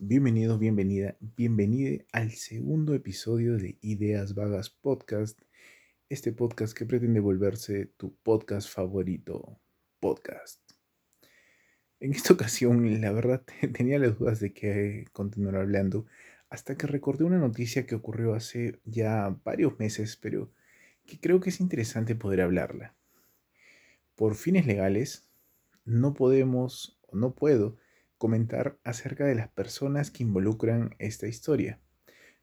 Bienvenido, bienvenida, bienvenida al segundo episodio de Ideas Vagas Podcast. Este podcast que pretende volverse tu podcast favorito. Podcast. En esta ocasión, la verdad, tenía las dudas de que continuar hablando hasta que recordé una noticia que ocurrió hace ya varios meses, pero que creo que es interesante poder hablarla. Por fines legales, no podemos o no puedo comentar acerca de las personas que involucran esta historia.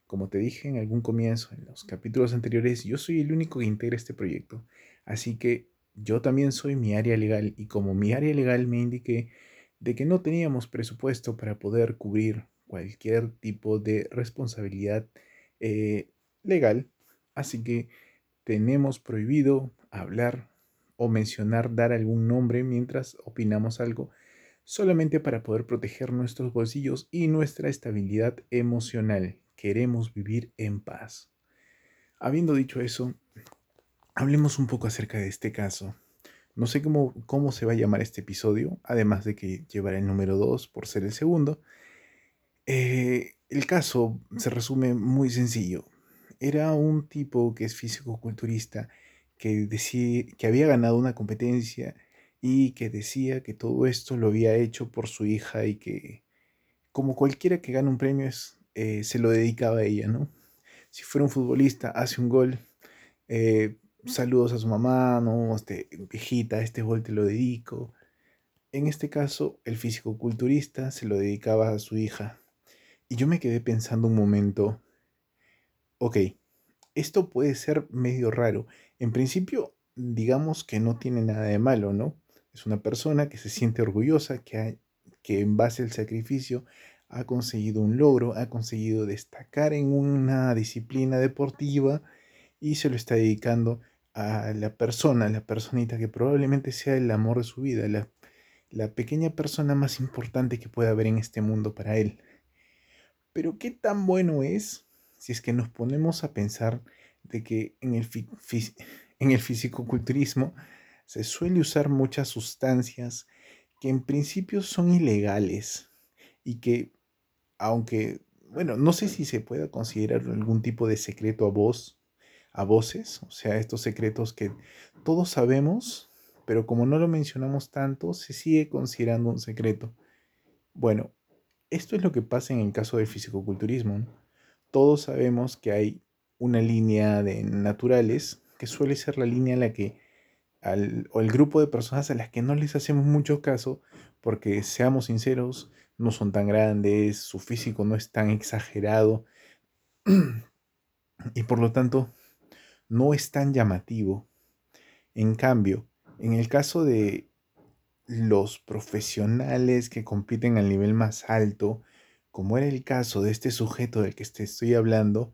Como te dije en algún comienzo, en los capítulos anteriores, yo soy el único que integra este proyecto, así que yo también soy mi área legal y como mi área legal me indiqué de que no teníamos presupuesto para poder cubrir cualquier tipo de responsabilidad eh, legal, así que tenemos prohibido hablar o mencionar, dar algún nombre mientras opinamos algo solamente para poder proteger nuestros bolsillos y nuestra estabilidad emocional. Queremos vivir en paz. Habiendo dicho eso, hablemos un poco acerca de este caso. No sé cómo, cómo se va a llamar este episodio, además de que llevará el número 2 por ser el segundo. Eh, el caso se resume muy sencillo. Era un tipo que es físico-culturista que, decía, que había ganado una competencia y que decía que todo esto lo había hecho por su hija y que como cualquiera que gana un premio es, eh, se lo dedicaba a ella, ¿no? Si fuera un futbolista, hace un gol, eh, saludos a su mamá, ¿no? Este, viejita, este gol te lo dedico. En este caso, el físico-culturista se lo dedicaba a su hija. Y yo me quedé pensando un momento, ok, esto puede ser medio raro. En principio, digamos que no tiene nada de malo, ¿no? Es una persona que se siente orgullosa, que, que en base al sacrificio ha conseguido un logro, ha conseguido destacar en una disciplina deportiva y se lo está dedicando a la persona, a la personita que probablemente sea el amor de su vida, la, la pequeña persona más importante que pueda haber en este mundo para él. Pero qué tan bueno es si es que nos ponemos a pensar de que en el, en el se suele usar muchas sustancias que en principio son ilegales y que, aunque, bueno, no sé si se pueda considerar algún tipo de secreto a voz, a voces, o sea, estos secretos que todos sabemos, pero como no lo mencionamos tanto, se sigue considerando un secreto. Bueno, esto es lo que pasa en el caso del fisicoculturismo. Todos sabemos que hay una línea de naturales que suele ser la línea en la que o el grupo de personas a las que no les hacemos mucho caso, porque seamos sinceros, no son tan grandes, su físico no es tan exagerado y por lo tanto no es tan llamativo. En cambio, en el caso de los profesionales que compiten al nivel más alto, como era el caso de este sujeto del que te estoy hablando,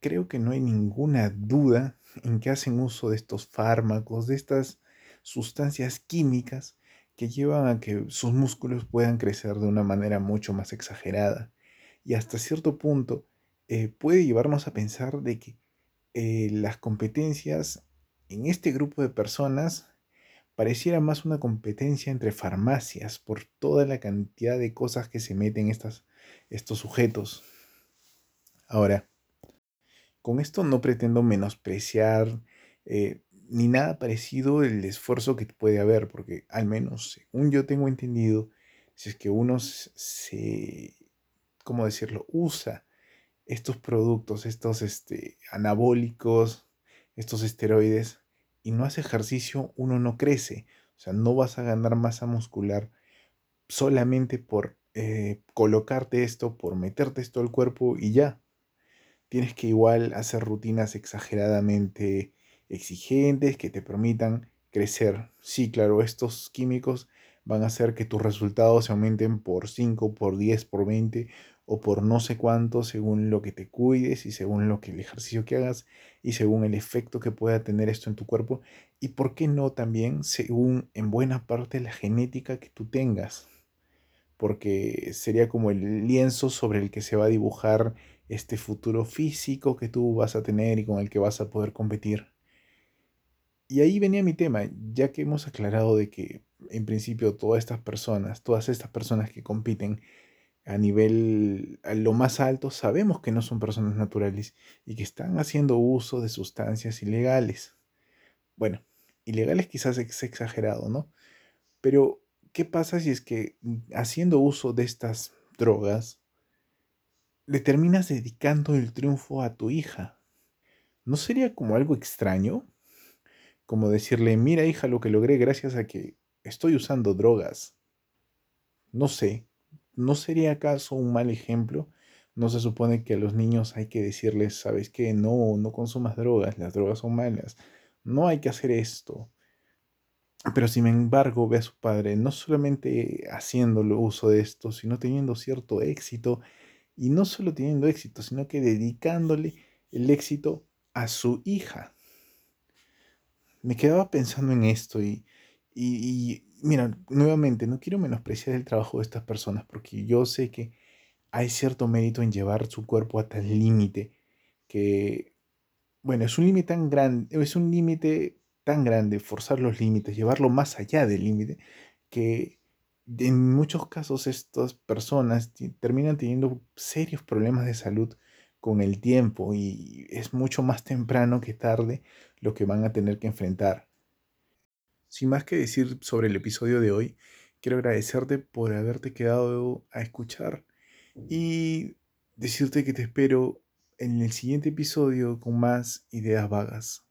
creo que no hay ninguna duda en que hacen uso de estos fármacos, de estas sustancias químicas que llevan a que sus músculos puedan crecer de una manera mucho más exagerada. Y hasta cierto punto eh, puede llevarnos a pensar de que eh, las competencias en este grupo de personas pareciera más una competencia entre farmacias por toda la cantidad de cosas que se meten estas, estos sujetos. Ahora, con esto no pretendo menospreciar eh, ni nada parecido el esfuerzo que puede haber, porque al menos según yo tengo entendido, si es que uno se, ¿cómo decirlo?, usa estos productos, estos este, anabólicos, estos esteroides, y no hace ejercicio, uno no crece. O sea, no vas a ganar masa muscular solamente por eh, colocarte esto, por meterte esto al cuerpo y ya tienes que igual hacer rutinas exageradamente exigentes que te permitan crecer. Sí, claro, estos químicos van a hacer que tus resultados se aumenten por 5, por 10, por 20 o por no sé cuánto según lo que te cuides y según lo que el ejercicio que hagas y según el efecto que pueda tener esto en tu cuerpo y por qué no también según en buena parte la genética que tú tengas porque sería como el lienzo sobre el que se va a dibujar este futuro físico que tú vas a tener y con el que vas a poder competir. Y ahí venía mi tema, ya que hemos aclarado de que en principio todas estas personas, todas estas personas que compiten, a nivel, a lo más alto, sabemos que no son personas naturales y que están haciendo uso de sustancias ilegales. Bueno, ilegales quizás es exagerado, ¿no? Pero, ¿qué pasa si es que mm, haciendo uso de estas drogas, le terminas dedicando el triunfo a tu hija? ¿No sería como algo extraño? Como decirle, mira hija, lo que logré gracias a que estoy usando drogas. No sé, ¿no sería acaso un mal ejemplo? No se supone que a los niños hay que decirles, ¿sabes qué? No, no consumas drogas, las drogas son malas. No hay que hacer esto. Pero sin embargo ve a su padre no solamente haciéndolo uso de esto, sino teniendo cierto éxito. Y no solo teniendo éxito, sino que dedicándole el éxito a su hija. Me quedaba pensando en esto y, y, mira, nuevamente, no quiero menospreciar el trabajo de estas personas porque yo sé que hay cierto mérito en llevar su cuerpo a tal límite que, bueno, es un límite tan grande, es un límite tan grande, forzar los límites, llevarlo más allá del límite, que en muchos casos estas personas terminan teniendo serios problemas de salud con el tiempo y es mucho más temprano que tarde lo que van a tener que enfrentar. Sin más que decir sobre el episodio de hoy, quiero agradecerte por haberte quedado a escuchar y decirte que te espero en el siguiente episodio con más ideas vagas.